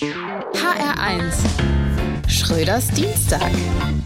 HR1 Schröders Dienstag.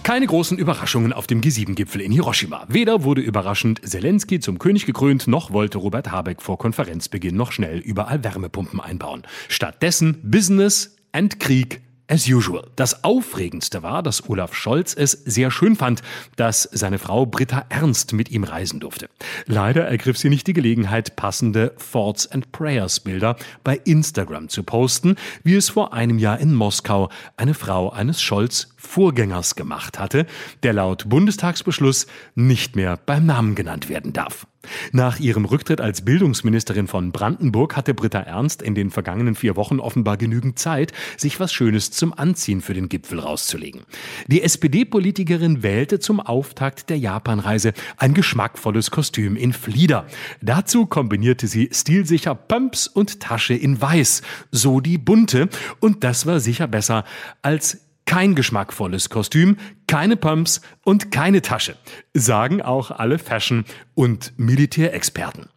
Keine großen Überraschungen auf dem G7-Gipfel in Hiroshima. Weder wurde überraschend Zelensky zum König gekrönt, noch wollte Robert Habeck vor Konferenzbeginn noch schnell überall Wärmepumpen einbauen. Stattdessen Business and Krieg as usual. Das Aufregendste war, dass Olaf Scholz es sehr schön fand, dass seine Frau Britta Ernst mit ihm reisen durfte. Leider ergriff sie nicht die Gelegenheit, passende Thoughts and Prayers Bilder bei Instagram zu posten, wie es vor einem Jahr in Moskau eine Frau eines Scholz Vorgängers gemacht hatte, der laut Bundestagsbeschluss nicht mehr beim Namen genannt werden darf. Nach ihrem Rücktritt als Bildungsministerin von Brandenburg hatte Britta Ernst in den vergangenen vier Wochen offenbar genügend Zeit, sich was Schönes zum Anziehen für den Gipfel rauszulegen. Die SPD-Politikerin wählte zum Auftakt der Japanreise ein geschmackvolles Kostüm in Flieder. Dazu kombinierte sie stilsicher Pumps und Tasche in Weiß, so die bunte, und das war sicher besser als kein geschmackvolles Kostüm, keine Pumps und keine Tasche, sagen auch alle Fashion- und Militärexperten.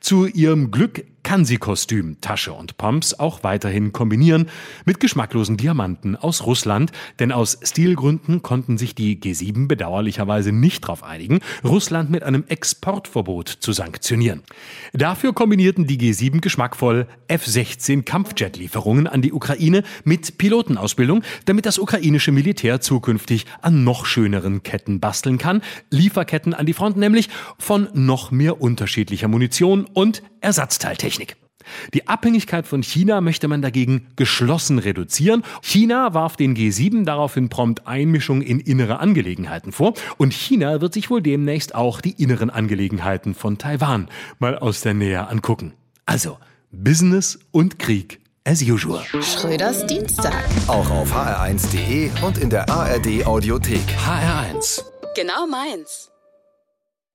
Zu ihrem Glück kann sie Kostüm, Tasche und Pumps auch weiterhin kombinieren mit geschmacklosen Diamanten aus Russland, denn aus Stilgründen konnten sich die G7 bedauerlicherweise nicht darauf einigen, Russland mit einem Exportverbot zu sanktionieren. Dafür kombinierten die G7 geschmackvoll F-16 Kampfjet-Lieferungen an die Ukraine mit Pilotenausbildung, damit das ukrainische Militär zukünftig an noch schöneren Ketten basteln kann, Lieferketten an die Front nämlich von noch mehr unterschiedlicher Munition und Ersatzteiltechnik. Die Abhängigkeit von China möchte man dagegen geschlossen reduzieren. China warf den G7 daraufhin prompt Einmischung in innere Angelegenheiten vor und China wird sich wohl demnächst auch die inneren Angelegenheiten von Taiwan mal aus der Nähe angucken. Also Business und Krieg as usual. Schröders Dienstag. Auch auf hr1.de und in der ARD Audiothek. HR1. Genau meins.